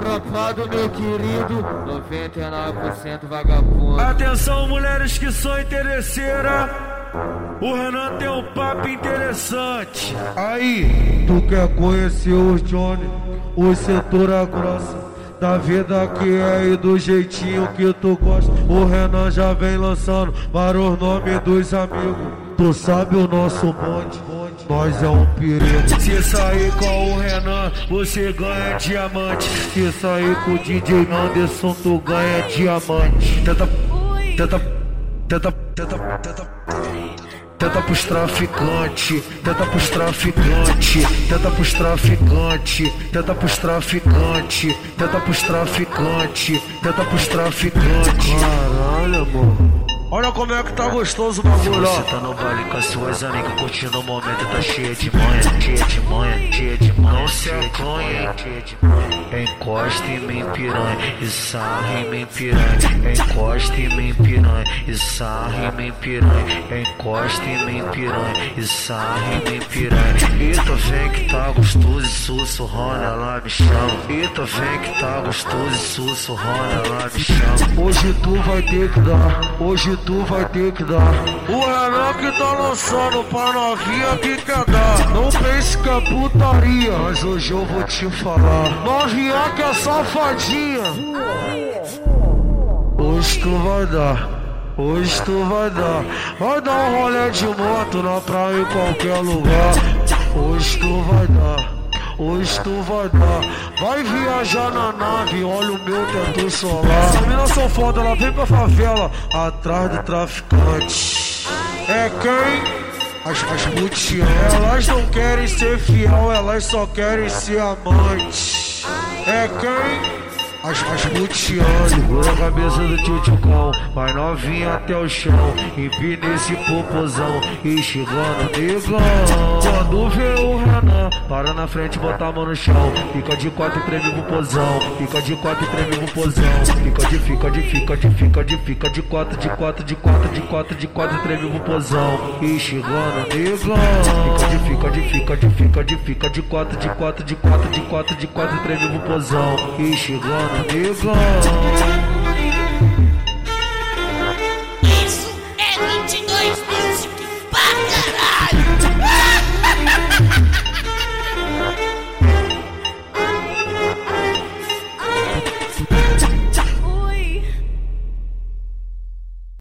Tropa do meu querido, 99% vagabundo. Atenção, mulheres que são interesseiras. O Renan tem um papo interessante. Aí, tu quer conhecer os Johnny, o setor é grossa. Da vida que é e do jeitinho que tu gosta. O Renan já vem lançando para os nomes dos amigos. Tu sabe o nosso bonde, nós é um perigo. Se sair com o Renan, você ganha diamante. Se sair com o DJ Anderson, tu ganha diamante. Tenta, tenta, tenta, tenta, tenta. Tenta pros traficante, tenta pros traficante, tenta pros traficante, tenta pros traficante, tenta pros traficante, tenta pros traficante. Caralho, amor. Olha como é que tá gostoso o bagulho, ó. Você tá no baile com as suas amigas curtindo o momento, tá cheia de manha, cheia de manha, cheia de manha. Não se acanha. Encosta em mim, piranha, e sarra em mim, piranha. Encosta em mim, piranha, e sarra em mim, piranha. Encosta em mim, piranha, e sarra em mim, piranha. Eita, vem que tá gostoso e sussurrando, ela me chama. Eita, vem que tá gostoso e sussurrando, ela me chama. Hoje tu vai ter que dar, hoje tu vai ter que dar. O Renan que tá lançando pra novinha que quer dar. Não pense que é putaria, mas hoje eu vou te falar. Novinha que é safadinha. Hoje tu vai dar. Hoje tu vai dar, vai dar um rolê de moto na praia em qualquer lugar. Hoje tu vai dar, hoje tu vai dar. Vai viajar na nave, olha o meu teto solar. Essa mina são foda, ela vem pra favela, atrás do traficante. É quem? As, as elas não querem ser fiel, elas só querem ser amantes. É quem? As, as segura a cabeça do tchutchucão, vai novinha até o chão, empina esse popozão e chegando negão. Quando vê o Renan, para na frente, bota a mão no chão, fica de quatro e treme pro fica de quatro e treme pro fica de, fica de, fica de, fica de, fica de quatro, de quatro, de quatro, de quatro, de quatro, treme pro pozão e chegando negão. Fica de, fica de, fica de, fica de, fica de quatro, de quatro, de quatro, de quatro, de quatro, treme pro pozão e chegando negão.